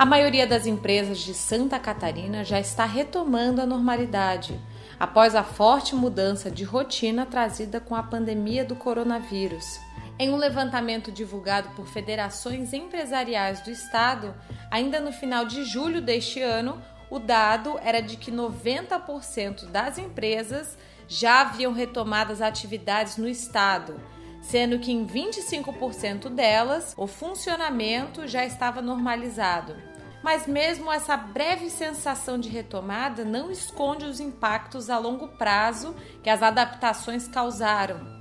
A maioria das empresas de Santa Catarina já está retomando a normalidade, após a forte mudança de rotina trazida com a pandemia do coronavírus. Em um levantamento divulgado por federações empresariais do estado, ainda no final de julho deste ano, o dado era de que 90% das empresas já haviam retomado as atividades no estado, sendo que em 25% delas o funcionamento já estava normalizado. Mas mesmo essa breve sensação de retomada não esconde os impactos a longo prazo que as adaptações causaram.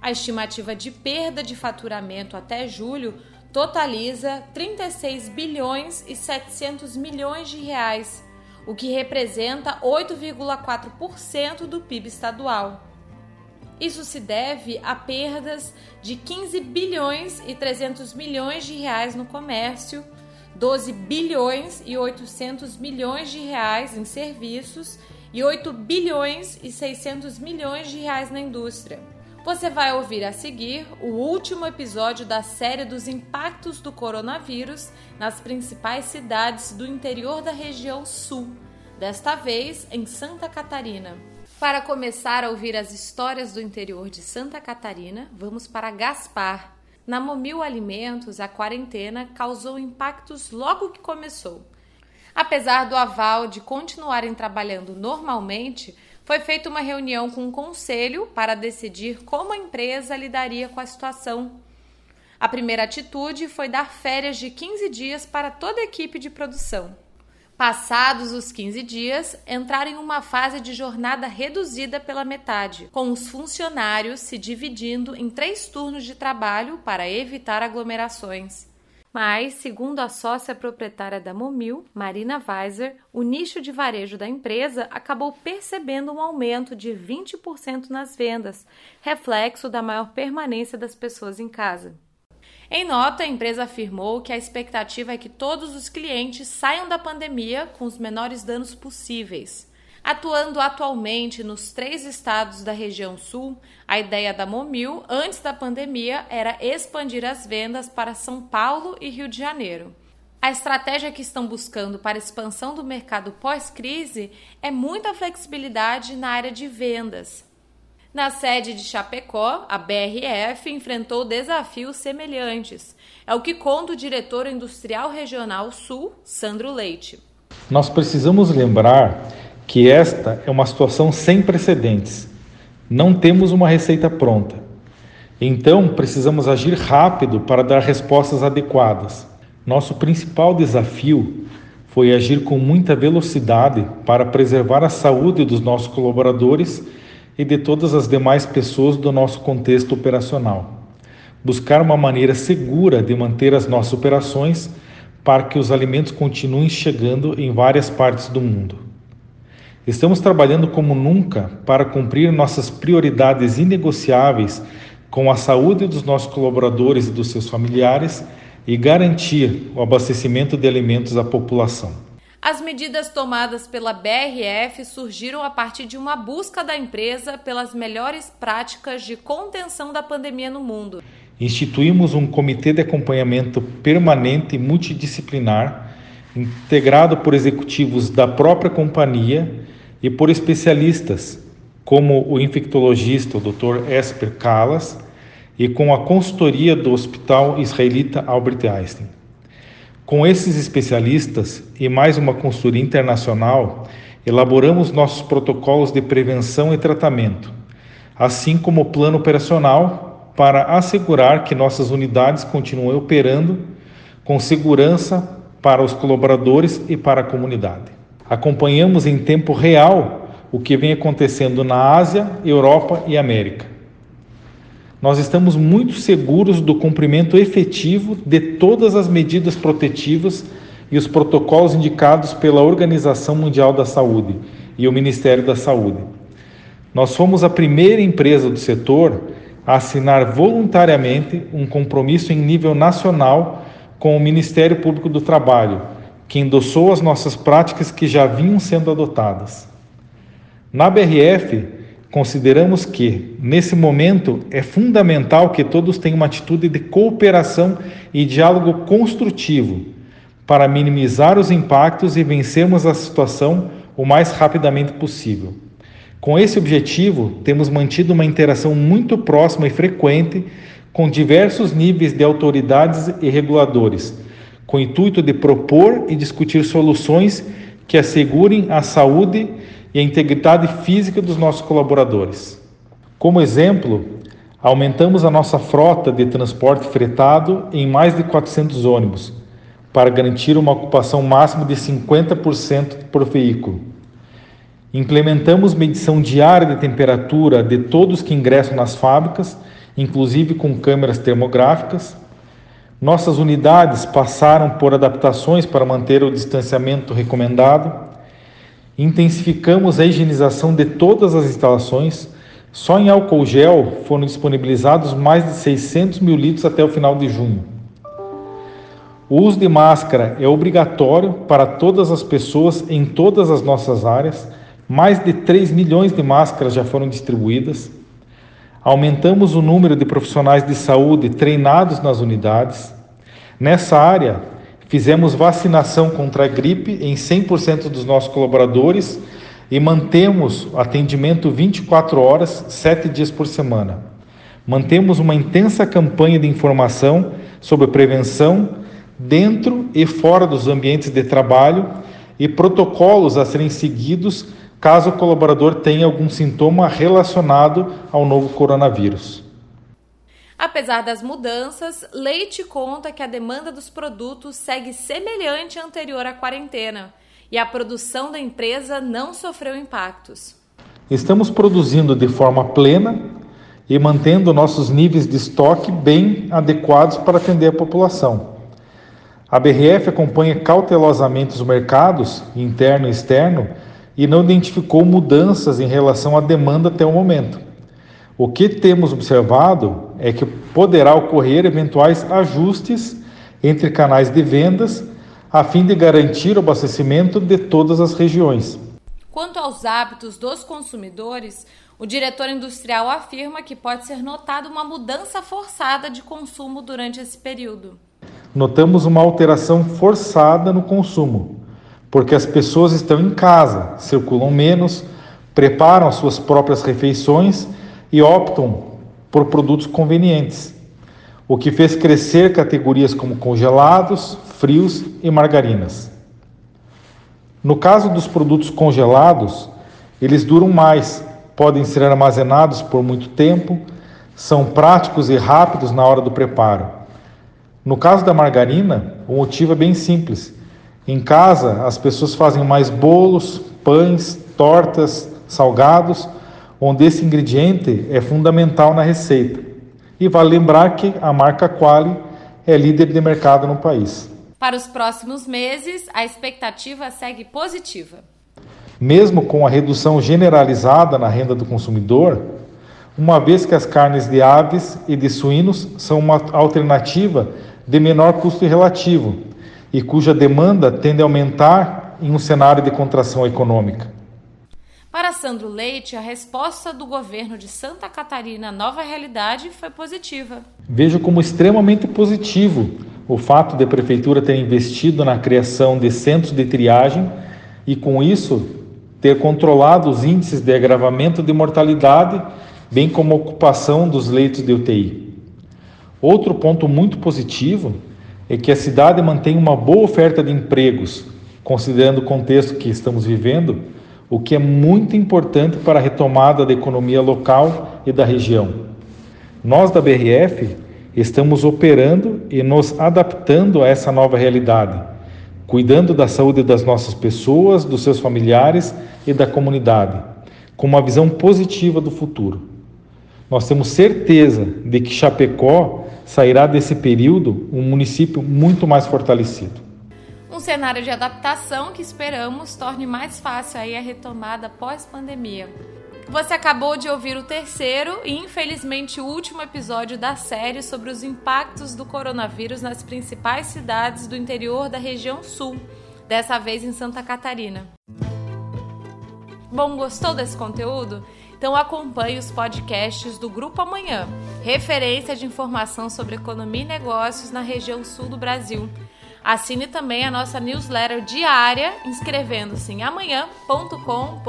A estimativa de perda de faturamento até julho totaliza 36 bilhões e 700 milhões de reais, o que representa 8,4% do PIB estadual. Isso se deve a perdas de 15 bilhões e 300 milhões de reais no comércio, 12 bilhões e 800 milhões de reais em serviços e 8 bilhões e 600 milhões de reais na indústria. Você vai ouvir a seguir o último episódio da série dos impactos do coronavírus nas principais cidades do interior da região sul, desta vez em Santa Catarina. Para começar a ouvir as histórias do interior de Santa Catarina, vamos para Gaspar, na Momil Alimentos, a quarentena causou impactos logo que começou. Apesar do aval de continuarem trabalhando normalmente, foi feita uma reunião com o conselho para decidir como a empresa lidaria com a situação. A primeira atitude foi dar férias de 15 dias para toda a equipe de produção. Passados os 15 dias, entraram em uma fase de jornada reduzida pela metade, com os funcionários se dividindo em três turnos de trabalho para evitar aglomerações. Mas, segundo a sócia proprietária da Momil, Marina Weiser, o nicho de varejo da empresa acabou percebendo um aumento de 20% nas vendas, reflexo da maior permanência das pessoas em casa. Em nota, a empresa afirmou que a expectativa é que todos os clientes saiam da pandemia com os menores danos possíveis. Atuando atualmente nos três estados da região sul, a ideia da Momil, antes da pandemia, era expandir as vendas para São Paulo e Rio de Janeiro. A estratégia que estão buscando para expansão do mercado pós-crise é muita flexibilidade na área de vendas, na sede de Chapecó, a BRF enfrentou desafios semelhantes. É o que conta o diretor industrial regional Sul, Sandro Leite. Nós precisamos lembrar que esta é uma situação sem precedentes. Não temos uma receita pronta. Então, precisamos agir rápido para dar respostas adequadas. Nosso principal desafio foi agir com muita velocidade para preservar a saúde dos nossos colaboradores e de todas as demais pessoas do nosso contexto operacional. Buscar uma maneira segura de manter as nossas operações para que os alimentos continuem chegando em várias partes do mundo. Estamos trabalhando como nunca para cumprir nossas prioridades inegociáveis com a saúde dos nossos colaboradores e dos seus familiares e garantir o abastecimento de alimentos à população. As medidas tomadas pela BRF surgiram a partir de uma busca da empresa pelas melhores práticas de contenção da pandemia no mundo. Instituímos um comitê de acompanhamento permanente multidisciplinar, integrado por executivos da própria companhia e por especialistas, como o infectologista o Dr. Esper Calas, e com a consultoria do Hospital Israelita Albert Einstein. Com esses especialistas e mais uma consultoria internacional, elaboramos nossos protocolos de prevenção e tratamento, assim como o plano operacional para assegurar que nossas unidades continuem operando com segurança para os colaboradores e para a comunidade. Acompanhamos em tempo real o que vem acontecendo na Ásia, Europa e América nós estamos muito seguros do cumprimento efetivo de todas as medidas protetivas e os protocolos indicados pela Organização Mundial da Saúde e o Ministério da Saúde. Nós fomos a primeira empresa do setor a assinar voluntariamente um compromisso em nível nacional com o Ministério Público do Trabalho, que endossou as nossas práticas que já vinham sendo adotadas. Na BRF, Consideramos que, nesse momento, é fundamental que todos tenham uma atitude de cooperação e diálogo construtivo para minimizar os impactos e vencermos a situação o mais rapidamente possível. Com esse objetivo, temos mantido uma interação muito próxima e frequente com diversos níveis de autoridades e reguladores, com o intuito de propor e discutir soluções que assegurem a saúde e a integridade física dos nossos colaboradores. Como exemplo, aumentamos a nossa frota de transporte fretado em mais de 400 ônibus, para garantir uma ocupação máxima de 50% por veículo. Implementamos medição diária de temperatura de todos que ingressam nas fábricas, inclusive com câmeras termográficas. Nossas unidades passaram por adaptações para manter o distanciamento recomendado. Intensificamos a higienização de todas as instalações. Só em álcool gel foram disponibilizados mais de 600 mil litros até o final de junho. O uso de máscara é obrigatório para todas as pessoas em todas as nossas áreas. Mais de 3 milhões de máscaras já foram distribuídas. Aumentamos o número de profissionais de saúde treinados nas unidades. Nessa área, fizemos vacinação contra a gripe em 100% dos nossos colaboradores e mantemos atendimento 24 horas, 7 dias por semana. Mantemos uma intensa campanha de informação sobre prevenção dentro e fora dos ambientes de trabalho e protocolos a serem seguidos caso o colaborador tenha algum sintoma relacionado ao novo coronavírus. Apesar das mudanças, Leite conta que a demanda dos produtos segue semelhante à anterior à quarentena e a produção da empresa não sofreu impactos. Estamos produzindo de forma plena e mantendo nossos níveis de estoque bem adequados para atender a população. A BRF acompanha cautelosamente os mercados, interno e externo, e não identificou mudanças em relação à demanda até o momento. O que temos observado é que poderá ocorrer eventuais ajustes entre canais de vendas a fim de garantir o abastecimento de todas as regiões. Quanto aos hábitos dos consumidores, o diretor industrial afirma que pode ser notada uma mudança forçada de consumo durante esse período notamos uma alteração forçada no consumo, porque as pessoas estão em casa, circulam menos, preparam as suas próprias refeições e optam por produtos convenientes, o que fez crescer categorias como congelados, frios e margarinas. No caso dos produtos congelados, eles duram mais, podem ser armazenados por muito tempo, são práticos e rápidos na hora do preparo. No caso da margarina, o motivo é bem simples. Em casa, as pessoas fazem mais bolos, pães, tortas, salgados, onde esse ingrediente é fundamental na receita. E vale lembrar que a marca Quali é líder de mercado no país. Para os próximos meses, a expectativa segue positiva. Mesmo com a redução generalizada na renda do consumidor, uma vez que as carnes de aves e de suínos são uma alternativa de menor custo relativo e cuja demanda tende a aumentar em um cenário de contração econômica. Para Sandro Leite, a resposta do governo de Santa Catarina à nova realidade foi positiva. Vejo como extremamente positivo o fato de a prefeitura ter investido na criação de centros de triagem e, com isso, ter controlado os índices de agravamento de mortalidade, bem como a ocupação dos leitos de UTI. Outro ponto muito positivo é que a cidade mantém uma boa oferta de empregos, considerando o contexto que estamos vivendo, o que é muito importante para a retomada da economia local e da região. Nós da BRF estamos operando e nos adaptando a essa nova realidade, cuidando da saúde das nossas pessoas, dos seus familiares e da comunidade, com uma visão positiva do futuro. Nós temos certeza de que Chapecó sairá desse período um município muito mais fortalecido. Um cenário de adaptação que esperamos torne mais fácil aí a retomada pós-pandemia. Você acabou de ouvir o terceiro e, infelizmente, o último episódio da série sobre os impactos do coronavírus nas principais cidades do interior da região sul, dessa vez em Santa Catarina. Bom, gostou desse conteúdo? Então acompanhe os podcasts do Grupo Amanhã, referência de informação sobre economia e negócios na região sul do Brasil. Assine também a nossa newsletter diária inscrevendo-se em amanhã.com.br.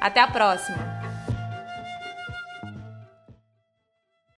Até a próxima!